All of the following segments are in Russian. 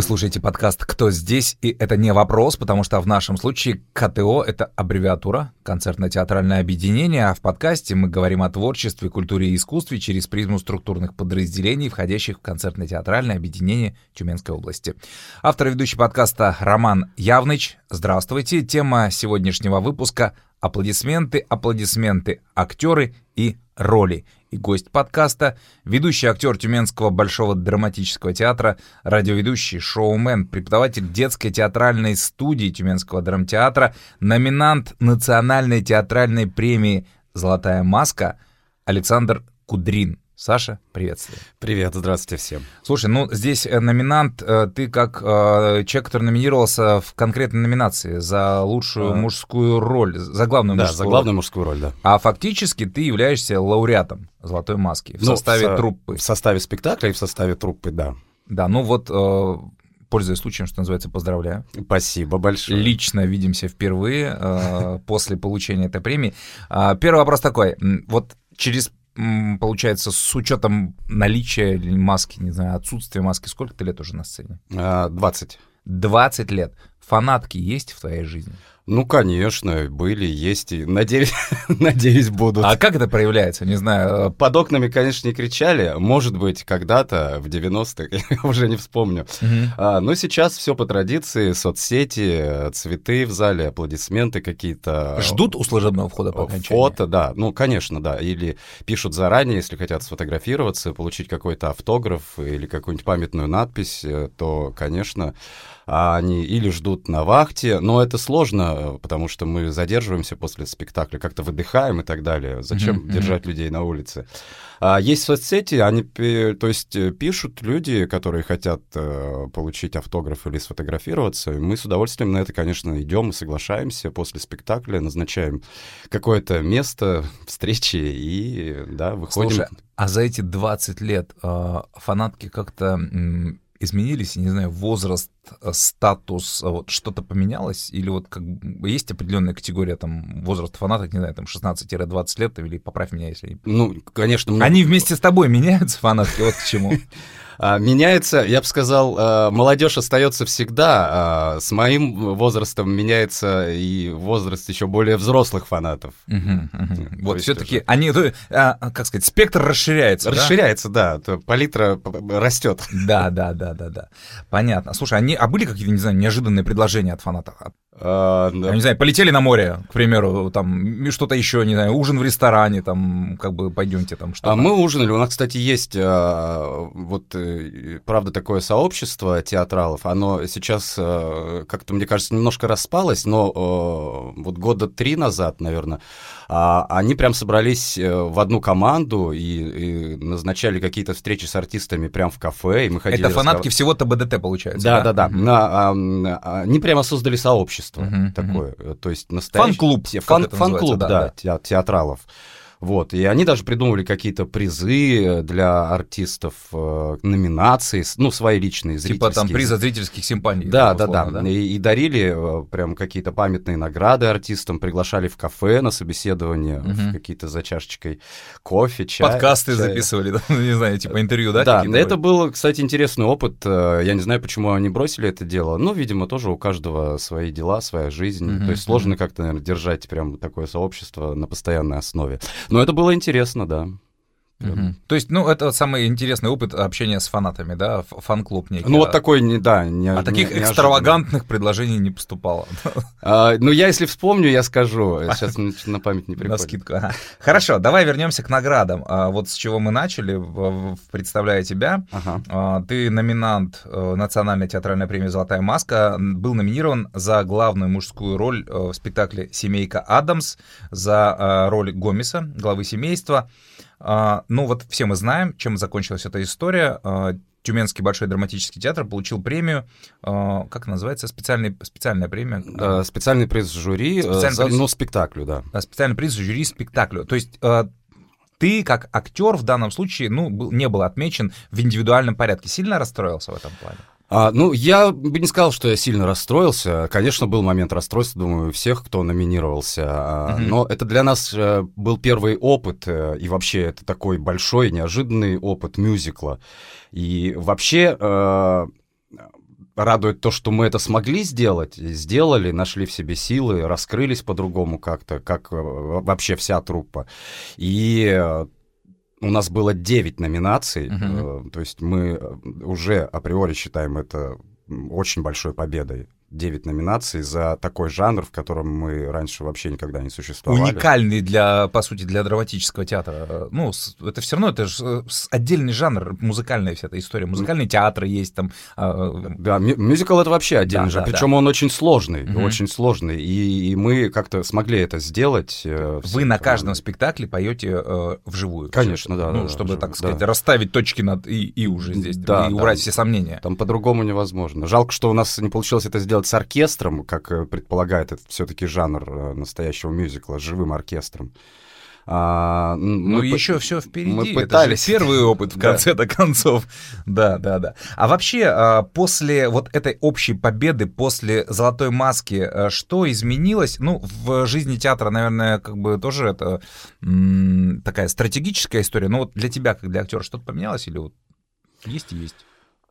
Вы слушаете подкаст «Кто здесь?» И это не вопрос, потому что в нашем случае КТО — это аббревиатура, концертно-театральное объединение, а в подкасте мы говорим о творчестве, культуре и искусстве через призму структурных подразделений, входящих в концертно-театральное объединение Тюменской области. Автор и ведущий подкаста Роман Явныч. Здравствуйте. Тема сегодняшнего выпуска — аплодисменты, аплодисменты, актеры и роли и гость подкаста, ведущий актер Тюменского Большого драматического театра, радиоведущий, шоумен, преподаватель детской театральной студии Тюменского драмтеатра, номинант Национальной театральной премии «Золотая маска» Александр Кудрин. Саша, приветствую. Привет, здравствуйте всем. Слушай, ну здесь э, номинант, э, ты как э, человек, который номинировался в конкретной номинации за лучшую а... мужскую роль, за главную да, мужскую за главную мужскую роль, да. А фактически ты являешься лауреатом «Золотой маски» в ну, составе в, труппы. В составе спектакля и в составе труппы, да. Да, ну вот пользуясь случаем, что называется, поздравляю. Спасибо большое. Лично видимся впервые э, после получения этой премии. Э, первый вопрос такой. Вот через получается, с учетом наличия маски, не знаю, отсутствия маски, сколько ты лет уже на сцене? 20. А, 20 лет. Фанатки есть в твоей жизни? Ну, конечно, были, есть и, надеюсь, надеюсь, будут. А как это проявляется? Не знаю. Под окнами, конечно, не кричали. Может быть, когда-то, в 90-х, я уже не вспомню. Угу. А, но сейчас все по традиции, соцсети, цветы в зале, аплодисменты какие-то. Ждут у служебного входа по окончании? Фото, да. Ну, конечно, да. Или пишут заранее, если хотят сфотографироваться, получить какой-то автограф или какую-нибудь памятную надпись, э, то, конечно, они или ждут на вахте, но это сложно, потому что мы задерживаемся после спектакля, как-то выдыхаем и так далее. Зачем mm-hmm. держать людей на улице? А есть соцсети, они, то есть э, пишут люди, которые хотят э, получить автограф или сфотографироваться. И мы с удовольствием на это, конечно, идем и соглашаемся после спектакля, назначаем какое-то место встречи и, да, выходим. Слушай, а за эти 20 лет э, фанатки как-то изменились, не знаю, возраст, статус, э, вот что-то поменялось? Или вот как есть определенная категория там возраста фаната, не знаю, там 16-20 лет, или поправь меня, если... Ну, конечно... Много... Они вместе с тобой меняются, фанатки, вот к чему. А, меняется, я бы сказал, а, молодежь остается всегда. А, с моим возрастом меняется и возраст еще более взрослых фанатов. Вот все-таки они, как сказать, спектр расширяется. Расширяется, да. Палитра растет. Да, да, да, да, да. Понятно. Слушай, они, а были какие-то, не знаю, неожиданные предложения от фанатов? А, да. не знаю, полетели на море, к примеру, там что-то еще, не знаю, ужин в ресторане, там, как бы пойдемте там что-то. А мы ужинали, у нас, кстати, есть а, вот, э, правда, такое сообщество театралов, оно сейчас а, как-то, мне кажется, немножко распалось, но а, вот года три назад, наверное, а, они прям собрались в одну команду и, и назначали какие-то встречи с артистами прям в кафе, и мы ходили... Это фанатки всего-то БДТ, получается, да? Да, да, да. Mm-hmm. На, а, они прямо создали сообщество mm-hmm. такое, то есть настоящее... Фан-клуб, фан, Фан-клуб, да, да, театралов. Вот, и они даже придумывали какие-то призы для артистов, э, номинации, ну, свои личные зрительские. Типа там приза зрительских симпатий. Да, да, да, да. И, и дарили э, прям какие-то памятные награды артистам, приглашали в кафе на собеседование, угу. какие-то за чашечкой кофе, чай. Подкасты чай. записывали, да? не знаю, типа интервью, да? Да, это был, кстати, интересный опыт. Э, я не знаю, почему они бросили это дело. Ну, видимо, тоже у каждого свои дела, своя жизнь. Угу, То есть сложно как-то, наверное, держать прям такое сообщество на постоянной основе. Но это было интересно, да. Угу. То есть, ну, это самый интересный опыт общения с фанатами, да, фан-клуб некий. Ну, вот такой, не, да, не, А таких не, экстравагантных предложений не поступало. А, ну, я, если вспомню, я скажу. Сейчас на память не приходит. На скидку. Ага. Хорошо, давай вернемся к наградам. А, вот с чего мы начали, представляя тебя. Ага. А, ты номинант э, Национальной театральной премии «Золотая маска», был номинирован за главную мужскую роль э, в спектакле «Семейка Адамс», за э, роль Гомеса, главы семейства. А, ну вот все мы знаем, чем закончилась эта история. А, Тюменский большой драматический театр получил премию, а, как называется, специальный, специальная премия? Да, специальный приз жюри, специальный за, приз... ну, спектаклю, да. Специальный приз жюри спектаклю. То есть ты, как актер, в данном случае, ну, был, не был отмечен в индивидуальном порядке. Сильно расстроился в этом плане? А, ну, я бы не сказал, что я сильно расстроился. Конечно, был момент расстройства, думаю, у всех, кто номинировался. Mm-hmm. Но это для нас э, был первый опыт, э, и вообще это такой большой, неожиданный опыт мюзикла. И вообще э, радует то, что мы это смогли сделать, сделали, нашли в себе силы, раскрылись по-другому как-то, как вообще вся труппа. И у нас было 9 номинаций, uh-huh. то есть мы уже априори считаем это очень большой победой. 9 номинаций за такой жанр, в котором мы раньше вообще никогда не существовали. Уникальный для, по сути, для драматического театра. Ну, это все равно, это же отдельный жанр, музыкальная вся эта история. Музыкальные театры есть там. А, да, мюзикл это вообще отдельный да, жанр, да, причем да. он очень сложный, угу. очень сложный. И, и мы как-то смогли это сделать. Э, Вы на каждом спектакле поете э, вживую. Конечно, да. Ну, да, чтобы, вживую, так сказать, да. расставить точки над и, и уже здесь, да, и убрать все сомнения. Там по-другому невозможно. Жалко, что у нас не получилось это сделать делать с оркестром, как э, предполагает это все-таки жанр э, настоящего мюзикла, с живым оркестром. А, ну, мы еще по... все впереди. Мы пытались. Это первый опыт в конце-то концов. Да, да, да. А вообще, а, после вот этой общей победы, после «Золотой маски», э, что изменилось? Ну, в жизни театра, наверное, как бы тоже это такая стратегическая история. Но вот для тебя, как для актера, что-то поменялось или вот есть и есть?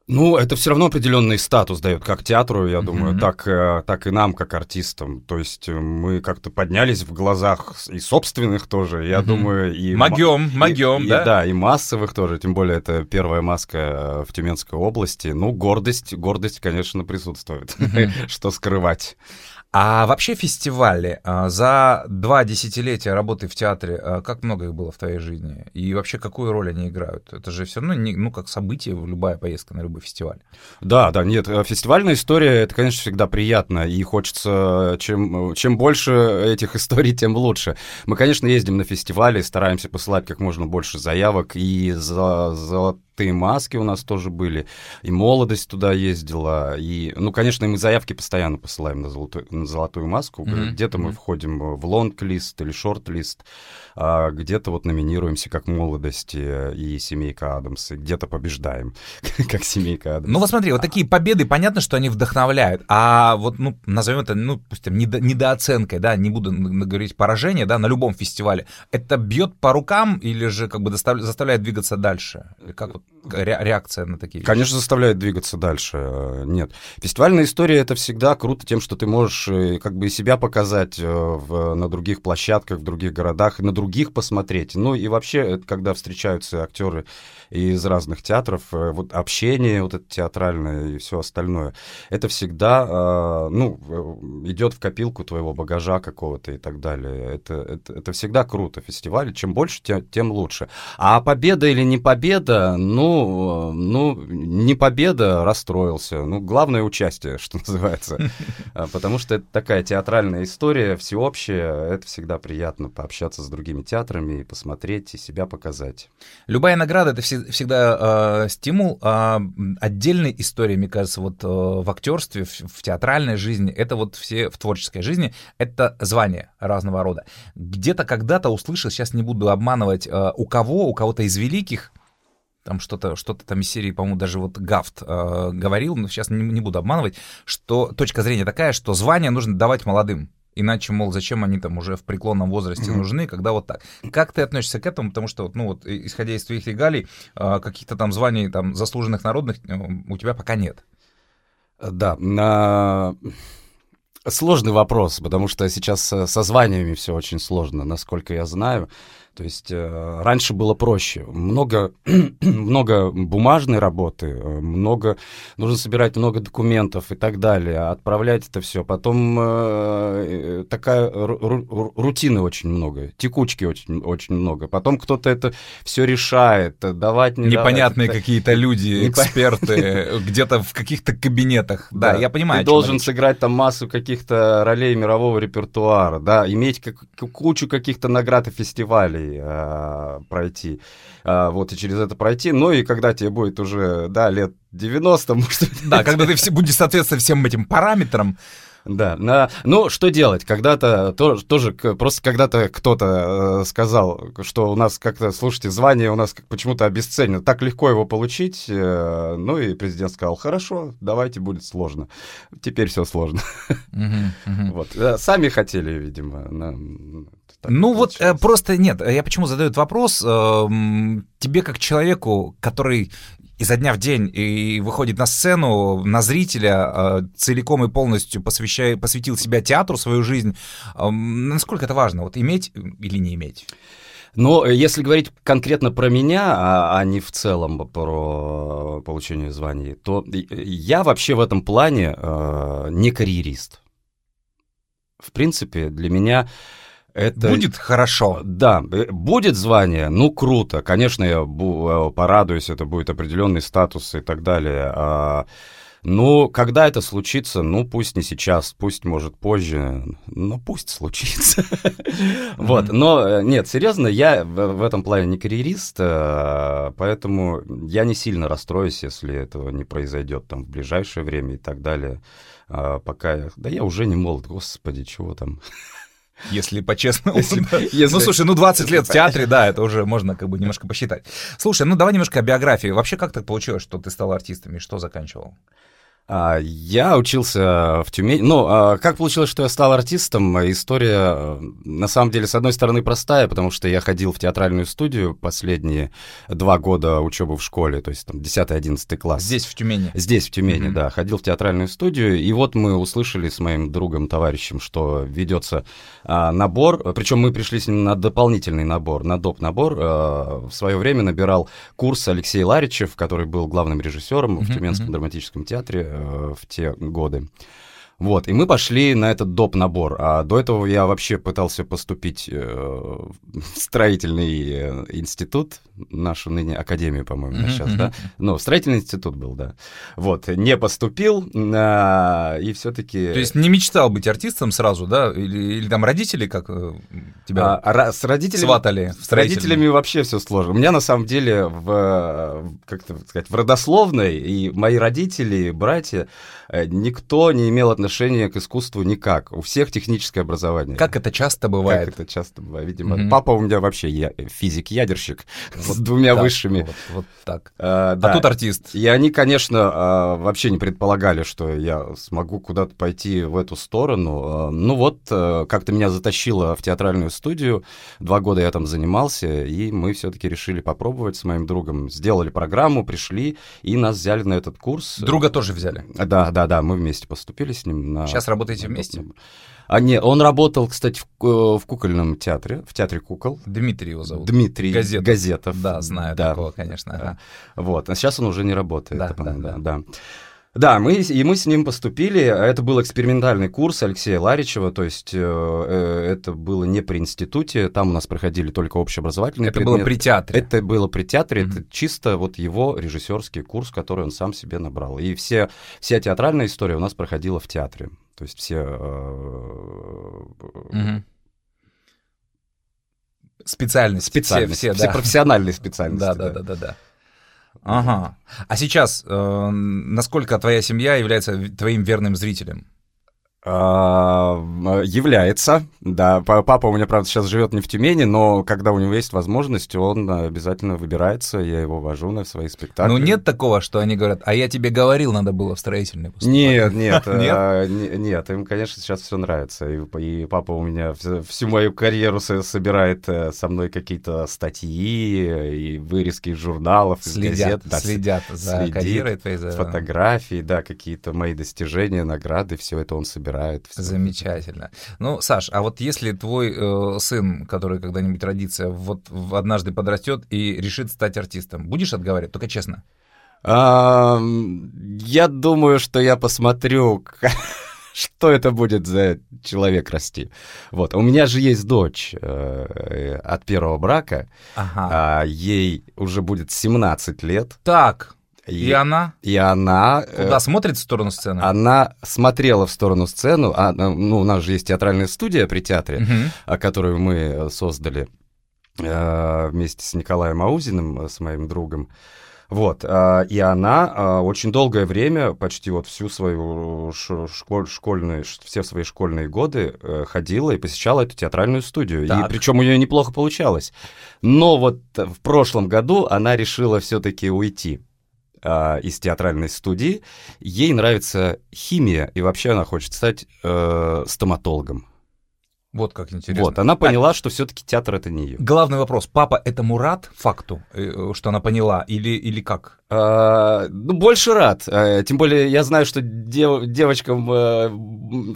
Ну, это все равно определенный статус дает как театру, я mm-hmm. думаю, так, э, так и нам, как артистам. То есть э, мы как-то поднялись в глазах и собственных тоже, я mm-hmm. думаю, и... Могем, могем, да? И, да, и массовых тоже, тем более это первая маска э, в Тюменской области. Ну, гордость, гордость, конечно, присутствует. Mm-hmm. Что скрывать. А вообще фестивали а, за два десятилетия работы в театре, а, как много их было в твоей жизни? И вообще какую роль они играют? Это же все равно не, ну, как событие, любая поездка на любой фестиваль. Да, да, нет, э, фестивальная история, это, конечно, всегда приятно, и хочется, чем, чем больше этих историй, тем лучше. Мы, конечно, ездим на фестивали, стараемся посылать как можно больше заявок, и за, за «Золотые маски» у нас тоже были, и «Молодость» туда ездила, и, ну, конечно, мы заявки постоянно посылаем на «Золотую, на золотую маску», mm-hmm. где-то mm-hmm. мы входим в лонг-лист или шорт-лист, а где-то вот номинируемся как «Молодость» и «Семейка Адамс», и где-то побеждаем, как «Семейка Адамс». Ну, вот смотри, вот такие победы, понятно, что они вдохновляют, а вот, ну, назовем это, ну, пусть недо, недооценкой, да, не буду говорить поражение, да, на любом фестивале, это бьет по рукам или же как бы заставляет двигаться дальше? Как вот реакция на такие вещи? Конечно, заставляет двигаться дальше. Э, нет. Фестивальная история — это всегда круто тем, что ты можешь э, как бы и себя показать э, в, на других площадках, в других городах, и на других посмотреть. Ну и вообще, когда встречаются актеры из разных театров, вот общение вот это театральное и все остальное, это всегда, ну, идет в копилку твоего багажа какого-то и так далее. Это, это, это всегда круто. Фестиваль, чем больше, тем, тем лучше. А победа или не победа, ну, ну, не победа, расстроился. Ну, главное участие, что называется. А, потому что это такая театральная история, всеобщая. Это всегда приятно пообщаться с другими театрами и посмотреть, и себя показать. Любая награда — это всегда э, стимул. А отдельной историей, мне кажется, вот э, в актерстве, в, в театральной жизни, это вот все в творческой жизни, это звания разного рода. Где-то когда-то услышал, сейчас не буду обманывать, э, у кого, у кого-то из великих, там что-то что там из серии, по-моему, даже вот Гафт э, говорил, но сейчас не, не буду обманывать, что точка зрения такая, что звание нужно давать молодым. Иначе, мол, зачем они там уже в преклонном возрасте нужны, когда вот так. Как ты относишься к этому? Потому что, ну вот, исходя из твоих регалий, э, каких-то там званий там заслуженных народных э, у тебя пока нет. Да, на... Сложный вопрос, потому что сейчас со званиями все очень сложно, насколько я знаю. То есть э, раньше было проще. Много, много бумажной работы, э, много, нужно собирать много документов и так далее, отправлять это все. Потом э, такая ру, рутины очень много, текучки очень, очень много. Потом кто-то это все решает, давать, не Непонятные давать. какие-то люди, эксперты, где-то в каких-то кабинетах. Да, я понимаю. Ты должен сыграть там массу каких-то ролей мирового репертуара, да, иметь кучу каких-то наград и фестивалей э, пройти, э, вот, и через это пройти, ну, и когда тебе будет уже, да, лет 90, может Да, когда ты все, будешь соответствовать всем этим параметрам, да, на, ну что делать? Когда-то тоже, тоже просто когда-то кто-то э, сказал, что у нас как-то, слушайте, звание у нас почему-то обесценено, так легко его получить. Э, ну и президент сказал, хорошо, давайте будет сложно. Теперь все сложно. Вот сами хотели, видимо. Так ну вот э, просто нет, я почему задаю этот вопрос? Э, тебе как человеку, который изо дня в день и выходит на сцену, на зрителя, э, целиком и полностью посвящая, посвятил себя театру, свою жизнь, насколько это важно, вот иметь или не иметь? Но если говорить конкретно про меня, а, а не в целом про получение званий, то я вообще в этом плане э, не карьерист. В принципе, для меня это... Будет хорошо. Да, э, будет звание, ну круто. Конечно, я э, порадуюсь, это будет определенный статус и так далее. Ну, когда это случится, ну, пусть не сейчас, пусть, может, позже, но пусть случится. Вот, но э, нет, серьезно, я в этом плане не карьерист, поэтому я не сильно расстроюсь, если этого не произойдет там в ближайшее время и так далее. А, пока, да я уже не молод, господи, чего там. Если по-честному. Если, если... Ну, слушай, ну 20 лет в театре, да, это уже можно как бы немножко посчитать. Слушай, ну давай немножко о биографии. Вообще, как так получилось, что ты стал артистом и что заканчивал? А, я учился в Тюмени. Ну, а, как получилось, что я стал артистом? История, на самом деле, с одной стороны, простая, потому что я ходил в театральную студию последние два года учебы в школе, то есть там 10-11 класс. Здесь, в Тюмени? Здесь, в Тюмени, mm-hmm. да. Ходил в театральную студию, и вот мы услышали с моим другом, товарищем, что ведется а, набор, причем мы пришли с ним на дополнительный набор, на доп. набор. В свое время набирал курс Алексей Ларичев, который был главным режиссером mm-hmm. в Тюменском драматическом театре в те годы. Вот, и мы пошли на этот доп. набор. А до этого я вообще пытался поступить э, в строительный э, институт, нашу ныне академию, по-моему, mm-hmm. сейчас, да? Ну, строительный институт был, да. Вот, не поступил, а, и все-таки... То есть не мечтал быть артистом сразу, да? Или, или там родители как э, тебя а, с родителями, сватали? С родителями вообще все сложно. У меня, на самом деле, в, как сказать, в родословной и мои родители, братья, никто не имел отношения отношения к искусству никак. У всех техническое образование. Как это часто бывает? Как это часто бывает, видимо. Mm-hmm. Папа у меня вообще я, физик-ядерщик вот с двумя так, высшими. Вот, вот так. А, да. а тут артист. И они, конечно, а, вообще не предполагали, что я смогу куда-то пойти в эту сторону. А, ну вот, а, как-то меня затащило в театральную студию. Два года я там занимался, и мы все-таки решили попробовать с моим другом. Сделали программу, пришли, и нас взяли на этот курс. Друга тоже взяли? Да, да, да, мы вместе поступили с ним на... Сейчас работаете вместе? А нет, он работал, кстати, в, э, в кукольном театре, в театре кукол. Дмитрий его зовут. Дмитрий Газетов. Газетов. Да, знаю да. такого, конечно. Ага. Вот, а сейчас он уже не работает. Да, да, да. да. Да, мы, и мы с ним поступили. Это был экспериментальный курс Алексея Ларичева, то есть э, э это было не при институте, там у нас проходили только общеобразовательные Это предметы. было при театре? Это было при театре, mm-hmm. это чисто вот его режиссерский курс, который он сам себе набрал. И все, вся театральная история у нас проходила в театре. То есть все... mm-hmm. Специальности. Специальности. Все, все, все да. профессиональные специальности. Да, да, да, да, да. Ага. А сейчас, э, насколько твоя семья является твоим верным зрителем? А, является, да. Папа у меня, правда, сейчас живет не в Тюмени, но когда у него есть возможность, он обязательно выбирается, я его вожу на свои спектакли. Ну нет такого, что они говорят, а я тебе говорил, надо было в строительный поступать. Нет, нет, а, нет, им, конечно, сейчас все нравится. И папа у меня всю мою карьеру собирает э, со мной какие-то статьи и вырезки из журналов, из газет. Следят за карьерой твоей. Фотографии, да, какие-то мои достижения, награды, все это он собирает собирает. Все. Замечательно. Ну, Саш, а вот если твой э, сын, который когда-нибудь родится, вот однажды подрастет и решит стать артистом, будешь отговаривать? Только честно. А, я думаю, что я посмотрю, что это будет за человек расти. Вот. У меня же есть дочь э, от первого брака. Ага. А, ей уже будет 17 лет. Так. И, и она? И она... Э, Куда э, смотрит в сторону сцены? Она смотрела в сторону сцены. А, ну, у нас же есть театральная студия при театре, угу. которую мы создали э, вместе с Николаем Аузиным, э, с моим другом. Вот, э, и она э, очень долгое время, почти вот всю свою школь, школьные, все свои школьные годы э, ходила и посещала эту театральную студию. Так. И причем у нее неплохо получалось. Но вот в прошлом году она решила все-таки уйти э, из театральной студии. Ей нравится химия, и вообще она хочет стать э, стоматологом. Вот как интересно. Вот, она поняла, а, что все-таки театр это не ее. Главный вопрос: папа этому рад факту, э, что она поняла, или, или как? А, ну, больше рад. А, тем более я знаю, что дев, девочкам а,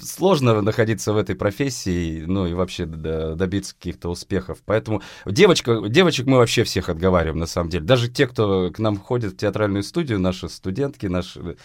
сложно находиться в этой профессии, ну и вообще добиться каких-то успехов. Поэтому девочка, девочек мы вообще всех отговариваем, на самом деле. Даже те, кто к нам ходит в театральную студию, наши студентки, наши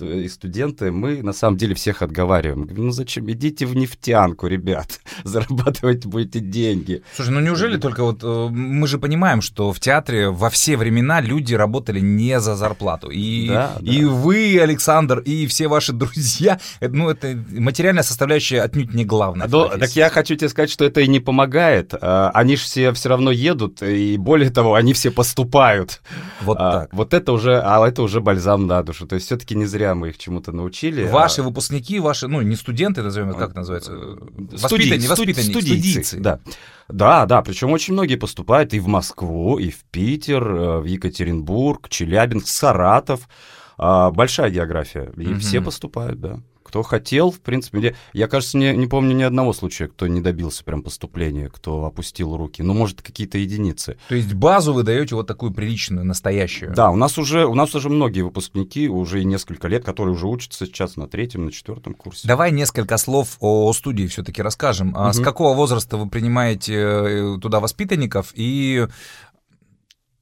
и студенты, мы на самом деле всех отговариваем. Ну зачем? Идите в нефтянку, ребят. Зарабатывать будете деньги. Слушай, ну неужели только вот... Э, мы же понимаем, что в театре во все времена люди работали не не за зарплату. И, да, и да. вы, Александр, и все ваши друзья, ну, это материальная составляющая отнюдь не главная. Но, так я хочу тебе сказать, что это и не помогает. А, они же все все равно едут, и более того, они все поступают. Вот а, так. Вот это уже, а это уже бальзам на душу. То есть все-таки не зря мы их чему-то научили. Ваши а... выпускники, ваши, ну, не студенты, назовем, как называется? Воспитанники, воспитанники, студийцы. Да. Да, да, причем очень многие поступают и в Москву, и в Питер, э, в Екатеринбург, Челябинск, Саратов. А, большая география, и угу. все поступают, да. Кто хотел, в принципе, я, кажется, не, не помню ни одного случая, кто не добился прям поступления, кто опустил руки. Ну, может, какие-то единицы. То есть базу вы даете вот такую приличную, настоящую? Да, у нас уже, у нас уже многие выпускники, уже несколько лет, которые уже учатся сейчас на третьем, на четвертом курсе. Давай несколько слов о студии все-таки расскажем. А угу. С какого возраста вы принимаете э, туда воспитанников и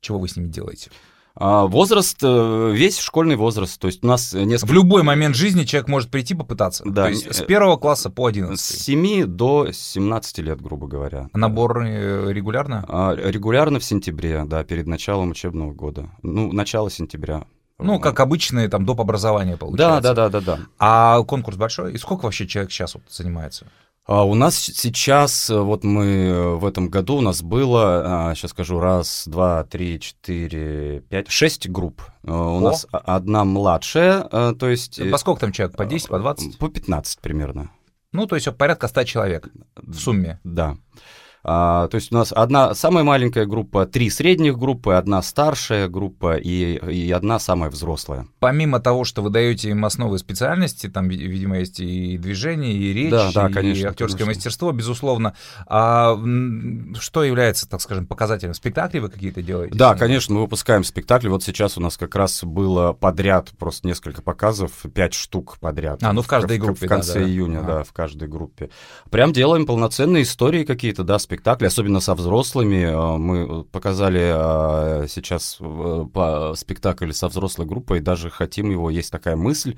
чего вы с ними делаете? А, возраст, э, весь школьный возраст, то есть у нас несколько... В любой момент жизни человек может прийти попытаться, да. то есть с первого класса по 11. С 7 до 17 лет, грубо говоря. Набор э, регулярно? А, регулярно в сентябре, да, перед началом учебного года. Ну, начало сентября. Ну, как обычные там доп. образования получается. Да, да, да, да, да. А конкурс большой? И сколько вообще человек сейчас вот занимается? А у нас сейчас, э, вот мы э, в этом году, у нас было, сейчас скажу, раз, два, три, четыре, пять, шесть групп. Э, у О. нас одна младшая, то есть... По сколько там человек? По 10, по 20? По 15 примерно. Ну, то есть порядка 100 человек в сумме. Да. А, то есть у нас одна самая маленькая группа, три средних группы, одна старшая группа и, и одна самая взрослая. Помимо того, что вы даете им основы специальности, там, видимо, есть и движение, и речь, да, да, конечно, и актерское конечно. мастерство, безусловно. А что является, так скажем, показателем? Спектакли вы какие-то делаете? Да, конечно, мы выпускаем спектакли. Вот сейчас у нас как раз было подряд просто несколько показов, пять штук подряд. А, ну в каждой группе, В, в конце да, да. июня, а. да, в каждой группе. Прям делаем полноценные истории какие-то, да, спектакли, особенно со взрослыми. Э, мы показали э, сейчас э, спектакль со взрослой группой, даже хотим его, есть такая мысль,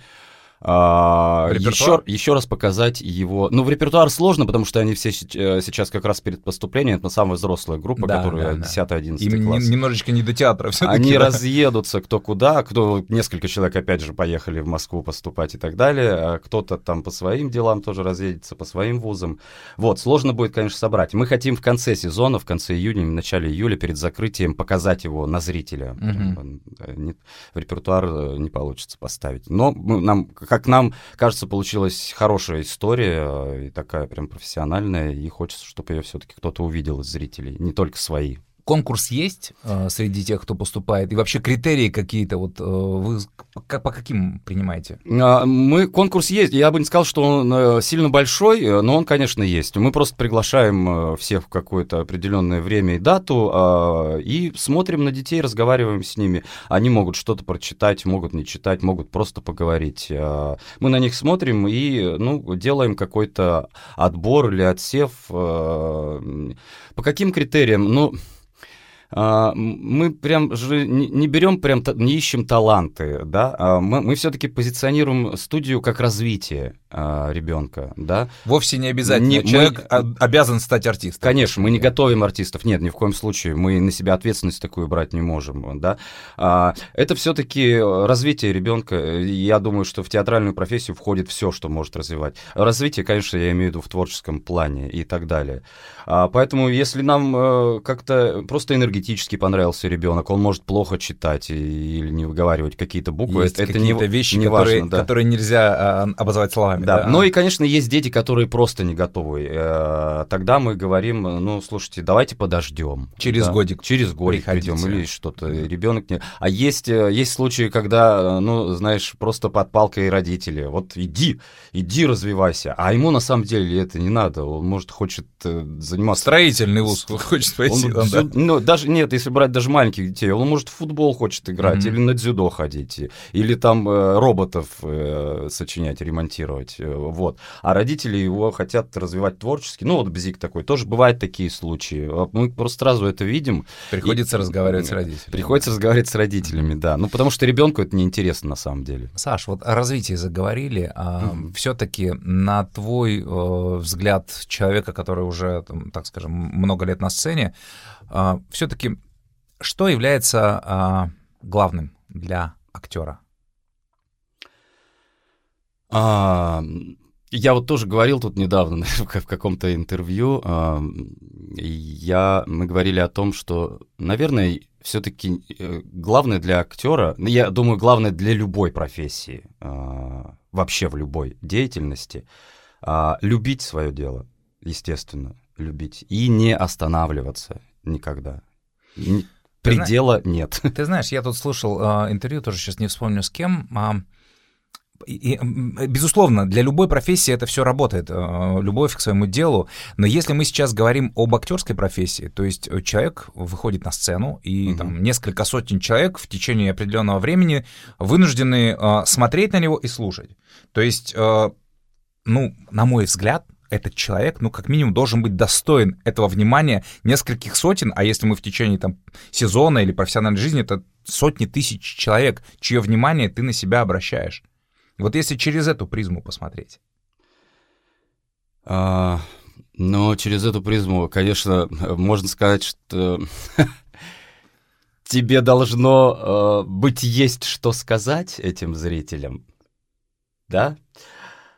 а, еще, еще раз показать его. Ну, в репертуар сложно, потому что они все э, сейчас как раз перед поступлением. Это самая взрослая группа, да, которая да, 10-11 Им класс. немножечко не до театра все Они да. разъедутся кто куда, кто несколько человек опять же поехали в Москву поступать и так далее. А кто-то там по своим делам тоже разъедется, по своим вузам. Вот, сложно будет, конечно, собрать. Мы хотим в конце сезона, в конце июня, в начале июля, перед закрытием показать его на зрителя. Угу. В репертуар э, не получится поставить. Но нам как нам кажется, получилась хорошая история э, и такая прям профессиональная, и хочется, чтобы ее все-таки кто-то увидел из зрителей, не только свои конкурс есть э, среди тех, кто поступает? И вообще критерии какие-то вот э, вы по, по каким принимаете? А, мы конкурс есть. Я бы не сказал, что он э, сильно большой, э, но он, конечно, есть. Мы просто приглашаем э, всех в какое-то определенное время и дату э, и смотрим на детей, разговариваем с ними. Они могут что-то прочитать, могут не читать, могут просто поговорить. Э, мы на них смотрим и ну, делаем какой-то отбор или отсев. Э, по каким критериям? Ну, мы прям же не берем прям, не ищем таланты, да, а мы, мы все-таки позиционируем студию как развитие а, ребенка, да. Вовсе не обязательно. Не, Человек мы, обязан стать артистом. Конечно, мы не готовим артистов, нет, ни в коем случае, мы на себя ответственность такую брать не можем, да. А, это все-таки развитие ребенка. Я думаю, что в театральную профессию входит все, что может развивать. Развитие, конечно, я имею в виду в творческом плане и так далее. А, поэтому, если нам э, как-то просто энергетически понравился ребенок, он может плохо читать или не выговаривать какие-то буквы. Есть это не, вещи, не которые, важно, да. которые нельзя а, обозвать словами. Да. да. Ну и, конечно, есть дети, которые просто не готовы. Э, тогда мы говорим, ну, слушайте, давайте подождем. Через да. годик. Через годик придем или что-то. Ребенок не. А есть э, есть случаи, когда, ну, знаешь, просто под палкой родители. Вот иди, иди развивайся. А ему на самом деле это не надо. Он может хочет заниматься... Строительный вуз хочет пойти. Он, да. Ну, даже, нет, если брать даже маленьких детей, он может в футбол хочет играть, mm-hmm. или на дзюдо ходить, или там э, роботов э, сочинять, ремонтировать, э, вот. А родители его хотят развивать творчески. Ну, вот Бзик такой, тоже бывают такие случаи. А мы просто сразу это видим. Приходится и, разговаривать с родителями. Приходится разговаривать с родителями, да. Ну, потому что ребенку это неинтересно на самом деле. Саш, вот о развитии заговорили. А mm-hmm. Все-таки на твой э, взгляд человека, который уже, там, так скажем, много лет на сцене, э, все-таки что является э, главным для актера? А, я вот тоже говорил тут недавно в каком-то интервью, а, я, мы говорили о том, что, наверное, все-таки э, главное для актера, ну, я думаю, главное для любой профессии, а, вообще в любой деятельности, а, любить свое дело, естественно, любить, и не останавливаться никогда. Предела ты нет. Ты знаешь, я тут слушал интервью, тоже сейчас не вспомню с кем, и, безусловно, для любой профессии это все работает, э, любовь к своему делу. Но если мы сейчас говорим об актерской профессии, то есть э, человек выходит на сцену, и угу. там несколько сотен человек в течение определенного времени вынуждены э, смотреть на него и слушать. То есть, ну, на мой взгляд, этот человек, ну, как минимум, должен быть достоин этого внимания нескольких сотен, а если мы в течение там сезона или профессиональной жизни, это сотни тысяч человек, чье внимание ты на себя обращаешь. Вот если через эту призму посмотреть. А, ну, через эту призму, конечно, можно сказать, что тебе должно э, быть есть что сказать этим зрителям, да?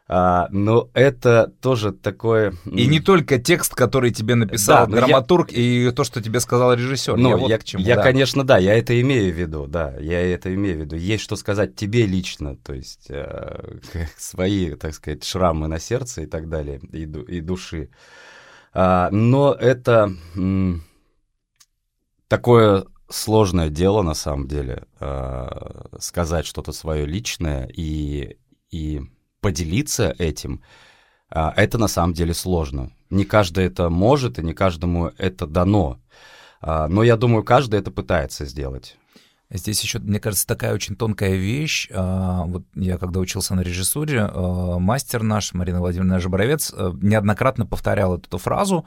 А, но это тоже такое... И не только текст, который тебе написал да, драматург, я... и то, что тебе сказал режиссер. Ну, я, вот я, к чему, я да. конечно, да, я это имею в виду, да, я это имею в виду. Есть что сказать тебе лично, то есть э, свои, так сказать, шрамы на сердце и так далее, и, и души. А, но это м, такое сложное дело на самом деле, э, сказать что-то свое личное и... и поделиться этим, а, это на самом деле сложно. Не каждый это может, и не каждому это дано. А, но я думаю, каждый это пытается сделать. Здесь еще, мне кажется, такая очень тонкая вещь. А, вот я когда учился на режиссуре, а, мастер наш, Марина Владимировна Жаборовец, а, неоднократно повторял эту фразу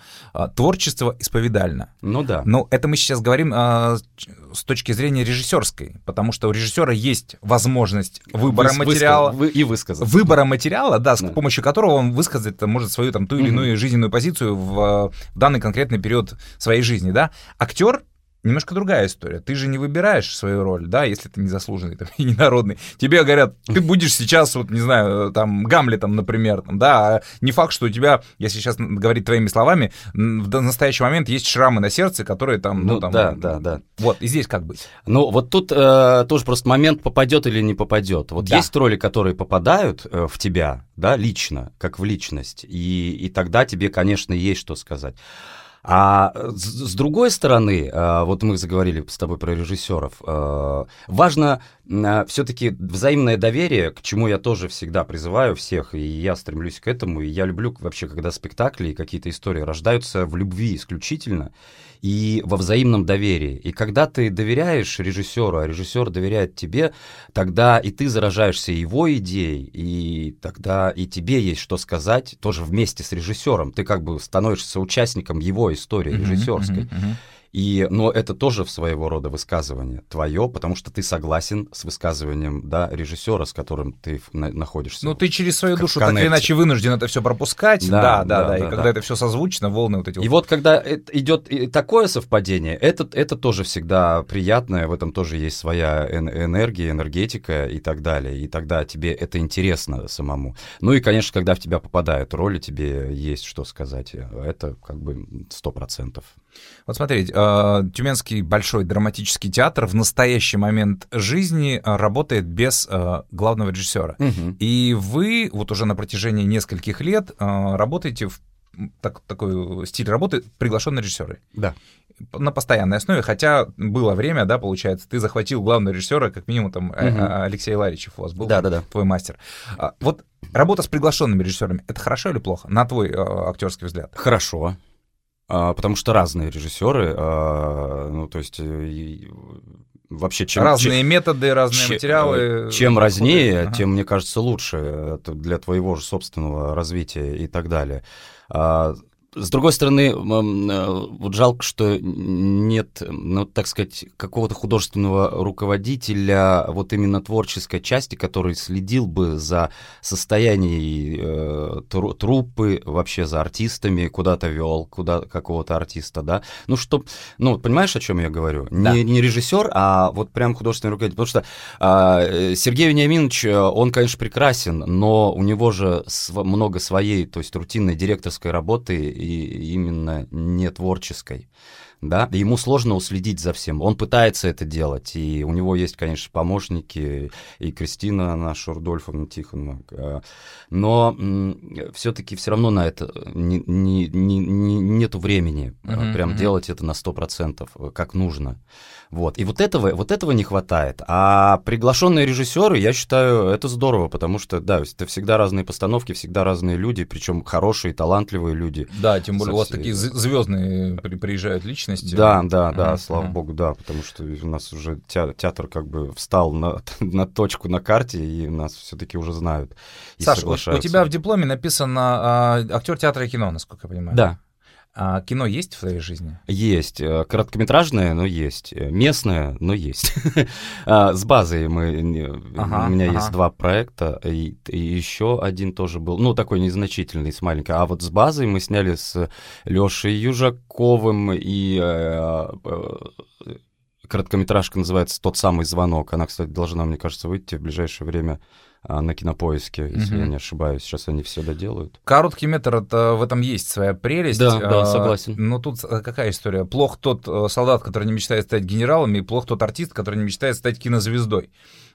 «творчество исповедально». Ну да. Но это мы сейчас говорим с точки зрения режиссерской, потому что у режиссера есть возможность выбора Вы, материала. Вы, и высказать. Выбора материала, да, с да. помощью которого он высказать может свою там ту или иную жизненную позицию в, в данный конкретный период своей жизни, да. Актер немножко другая история. Ты же не выбираешь свою роль, да, если ты незаслуженный там, и ненародный. Тебе говорят, ты будешь сейчас, вот, не знаю, там, Гамлетом, например, там, да, а не факт, что у тебя, если сейчас говорить твоими словами, в настоящий момент есть шрамы на сердце, которые там, ну, ну там... Да, да, да. Вот, и здесь как быть? Ну, вот тут э, тоже просто момент, попадет или не попадет. Вот да. есть роли, которые попадают э, в тебя, да, лично, как в личность, и, и тогда тебе, конечно, есть что сказать. А с, другой стороны, а, вот мы заговорили с тобой про режиссеров, а, важно а, все-таки взаимное доверие, к чему я тоже всегда призываю всех, и я стремлюсь к этому, и я люблю вообще, когда спектакли и какие-то истории рождаются в любви исключительно и во взаимном доверии. И когда ты доверяешь режиссеру, а режиссер доверяет тебе, тогда и ты заражаешься его идеей, и тогда и тебе есть что сказать тоже вместе с режиссером. Ты как бы становишься участником его истории режиссерской. Uh-huh, uh-huh, uh-huh. И, но это тоже в своего рода высказывание твое, потому что ты согласен с высказыванием да, режиссера, с которым ты на, находишься. Ну, ты через свою душу так или иначе вынужден это все пропускать. Да, да, да. да, да. И да, когда да. это все созвучно, волны вот эти. И вот, вот когда идет такое совпадение, это, это тоже всегда приятное, в этом тоже есть своя энергия, энергетика и так далее. И тогда тебе это интересно самому. Ну и, конечно, когда в тебя попадают роли, тебе есть что сказать. Это как бы сто процентов. Вот смотрите, а, Тюменский большой драматический театр в настоящий момент жизни а, работает без а, главного режиссера. Угу. И вы вот уже на протяжении нескольких лет работаете в так, такой стиль работы приглашенные режиссеры. Да. На постоянной основе, хотя было время, да, получается, ты захватил главного режиссера, как минимум там угу. Алексей Ларичев у вас был, да, да, да. твой мастер. Вот работа с приглашенными режиссерами это хорошо или плохо, на твой актерский взгляд? Хорошо. А, потому что разные режиссеры, а, ну, то есть вообще чем... Разные чем, методы, разные чем, материалы. Чем разнее, ага. тем, мне кажется, лучше для твоего же собственного развития и так далее. С другой стороны, э, вот жалко, что нет, ну, так сказать, какого-то художественного руководителя вот именно творческой части, который следил бы за состоянием э, труппы, вообще за артистами, куда-то вел, куда какого-то артиста, да. Ну, что, ну, понимаешь, о чем я говорю? Да. Не, не режиссер, а вот прям художественный руководитель. Потому что э, Сергей Вениаминович, э, он, конечно, прекрасен, но у него же св- много своей, то есть рутинной директорской работы и именно не творческой. Да, ему сложно уследить за всем. Он пытается это делать, и у него есть, конечно, помощники, и Кристина наша Рудольфовна Тихонова, а, но все-таки все равно на это не, не, не, нету времени uh-huh, прям uh-huh. делать это на 100%, как нужно. Вот. И вот этого, вот этого не хватает. А приглашенные режиссеры, я считаю, это здорово, потому что, да, это всегда разные постановки, всегда разные люди, причем хорошие, талантливые люди. Да, тем более у вас такие звездные приезжают личности. Да, да, да, mm-hmm. слава богу, да, потому что у нас уже театр как бы встал на, на точку на карте, и нас все-таки уже знают. Саша, у тебя в дипломе написано а, актер театра и кино, насколько я понимаю. Да. А кино есть в твоей жизни? Есть. Э, короткометражное, но есть. Э, местное, но есть. А, с базой мы... Ага, у меня ага. есть два проекта, и, и еще один тоже был, ну, такой незначительный, с маленькой. А вот с базой мы сняли с Лешей Южаковым и э, короткометражка называется «Тот самый звонок». Она, кстати, должна, мне кажется, выйти в ближайшее время на кинопоиске, если угу. я не ошибаюсь. Сейчас они все доделают. Короткий метр это в этом есть своя прелесть. Да, да, а, согласен. Но тут э, какая история? Плох тот э, солдат, который не мечтает стать генералом, и плох тот артист, который не мечтает стать кинозвездой.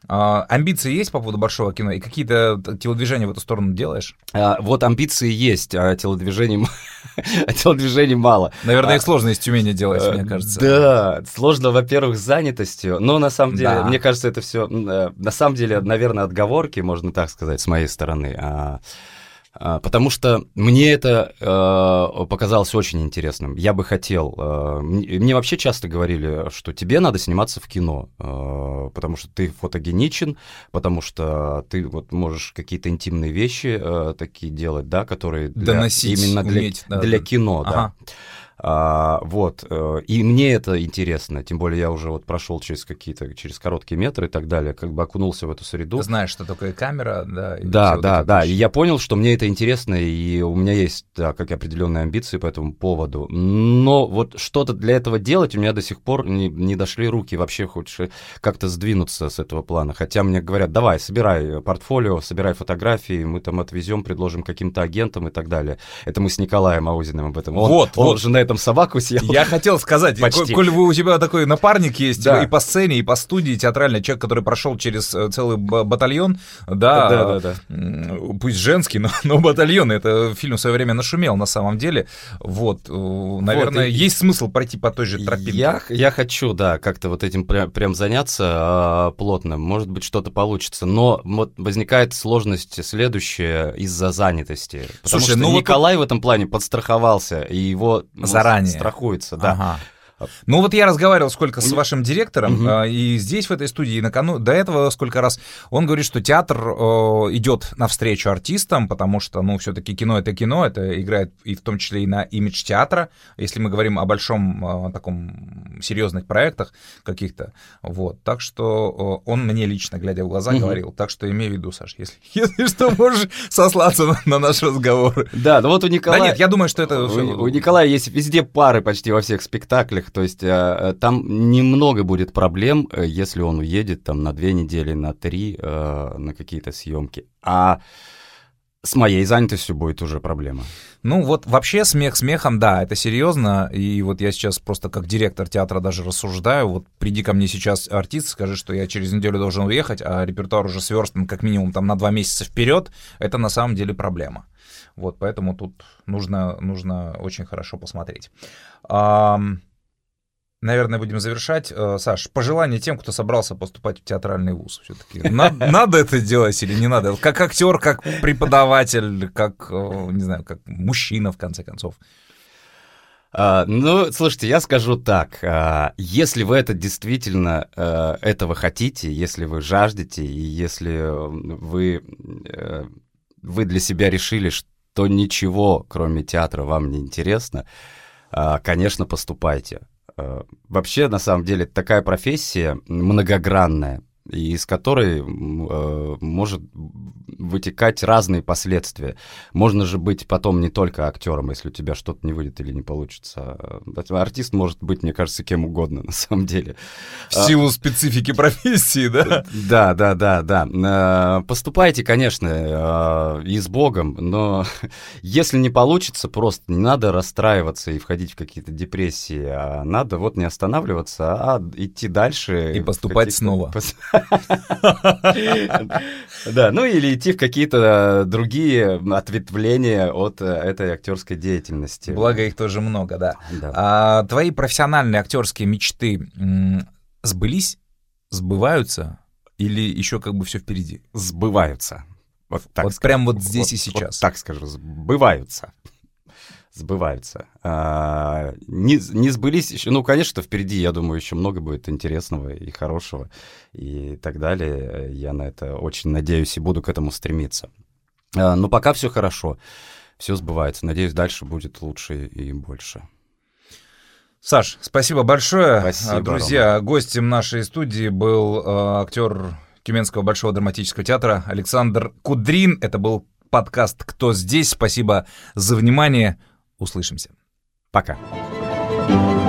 А, амбиции есть по поводу большого кино? И какие-то телодвижения в эту сторону делаешь? А, вот амбиции есть, а телодвижений, а телодвижений мало. Наверное, их сложно из Тюмени делать, мне э, кажется. Да, сложно, во-первых, занятостью, но на самом деле, да. мне кажется, это все, э, на самом деле, наверное, отговорки, можно так сказать, с моей стороны. А а, потому что мне это э, показалось очень интересным. Я бы хотел... Э, мне вообще часто говорили, что тебе надо сниматься в кино, э, потому что ты фотогеничен, потому что ты вот можешь какие-то интимные вещи э, такие делать, да, которые для, Доносить, именно для, уметь, да, для кино, ага. да. А, вот, э, и мне это интересно, тем более я уже вот прошел через какие-то, через короткие метры и так далее, как бы окунулся в эту среду. Ты знаешь, что такое камера, да? Да, да, вот да, и я понял, что мне это интересно, и у меня есть, да, как определенные амбиции по этому поводу, но вот что-то для этого делать у меня до сих пор не, не дошли руки, вообще хочешь как-то сдвинуться с этого плана, хотя мне говорят, давай, собирай портфолио, собирай фотографии, мы там отвезем, предложим каким-то агентам и так далее. Это мы с Николаем Аузиным об этом. Он, вот, он вот. же на этом собаку съел. Я хотел сказать, Почти. коль вы у тебя такой напарник есть да. и по сцене, и по студии театральный человек, который прошел через э, целый батальон, да, да, да, да. пусть женский, но, но батальон, это фильм в свое время нашумел на самом деле, вот, э, наверное, вот, и... есть смысл пройти по той же тропинке. Я, я хочу, да, как-то вот этим прям, прям заняться а, плотно, может быть, что-то получится, но вот возникает сложность следующая из-за занятости, потому Слушай, что ну Николай вот... в этом плане подстраховался, и его заранее страхуется, да. Ага. Ну вот я разговаривал сколько с вашим директором, угу. и здесь, в этой студии, и накану... до этого сколько раз, он говорит, что театр э, идет навстречу артистам, потому что, ну, все-таки кино — это кино, это играет и в том числе и на имидж театра, если мы говорим о большом э, таком серьезных проектах каких-то, вот. Так что э, он мне лично, глядя в глаза, угу. говорил, так что имей в виду, Саш, если, если что, можешь сослаться на, на наш разговор. Да, ну вот у Николая... Да нет, я думаю, что это... У, у Николая есть везде пары почти во всех спектаклях, то есть э, там немного будет проблем, э, если он уедет там на две недели, на три э, на какие-то съемки. А с моей занятостью будет уже проблема. Ну вот вообще смех смехом, да, это серьезно. И вот я сейчас просто как директор театра даже рассуждаю. Вот приди ко мне сейчас артист, скажи, что я через неделю должен уехать, а репертуар уже сверстан как минимум там на два месяца вперед. Это на самом деле проблема. Вот поэтому тут нужно, нужно очень хорошо посмотреть наверное, будем завершать. Э, Саш, пожелание тем, кто собрался поступать в театральный вуз все-таки. Надо, это делать или не надо? Как актер, как преподаватель, как, э, не знаю, как мужчина, в конце концов. А, ну, слушайте, я скажу так. А, если вы это действительно а, этого хотите, если вы жаждете, и если вы, вы для себя решили, что ничего, кроме театра, вам не интересно, а, конечно, поступайте. А, вообще, на самом деле, такая профессия многогранная и из которой э, может вытекать разные последствия. Можно же быть потом не только актером, если у тебя что-то не выйдет или не получится. Артист может быть, мне кажется, кем угодно на самом деле. В силу специфики профессии, да? Да, да, да, да. Э, поступайте, конечно, э, и с Богом, но если не получится, просто не надо расстраиваться и входить в какие-то депрессии, а надо вот не останавливаться, а идти дальше. И поступать снова. Да, ну или идти в какие-то другие ответвления от э, этой актерской деятельности. Благо их тоже много, да. А твои профессиональные актерские мечты сбылись, сбываются или еще как бы все впереди? Сбываются. Вот, так вот прям вот здесь и сейчас. так скажу, сбываются сбываются. А, не, не сбылись еще, ну, конечно, впереди, я думаю, еще много будет интересного и хорошего и так далее. Я на это очень надеюсь и буду к этому стремиться. А, но пока все хорошо, все сбывается. Надеюсь, дальше будет лучше и больше. Саш, спасибо большое. Спасибо, Друзья, Рома. гостем нашей студии был э, актер Тюменского Большого драматического театра Александр Кудрин. Это был подкаст «Кто здесь?». Спасибо за внимание. Услышимся. Пока. thank you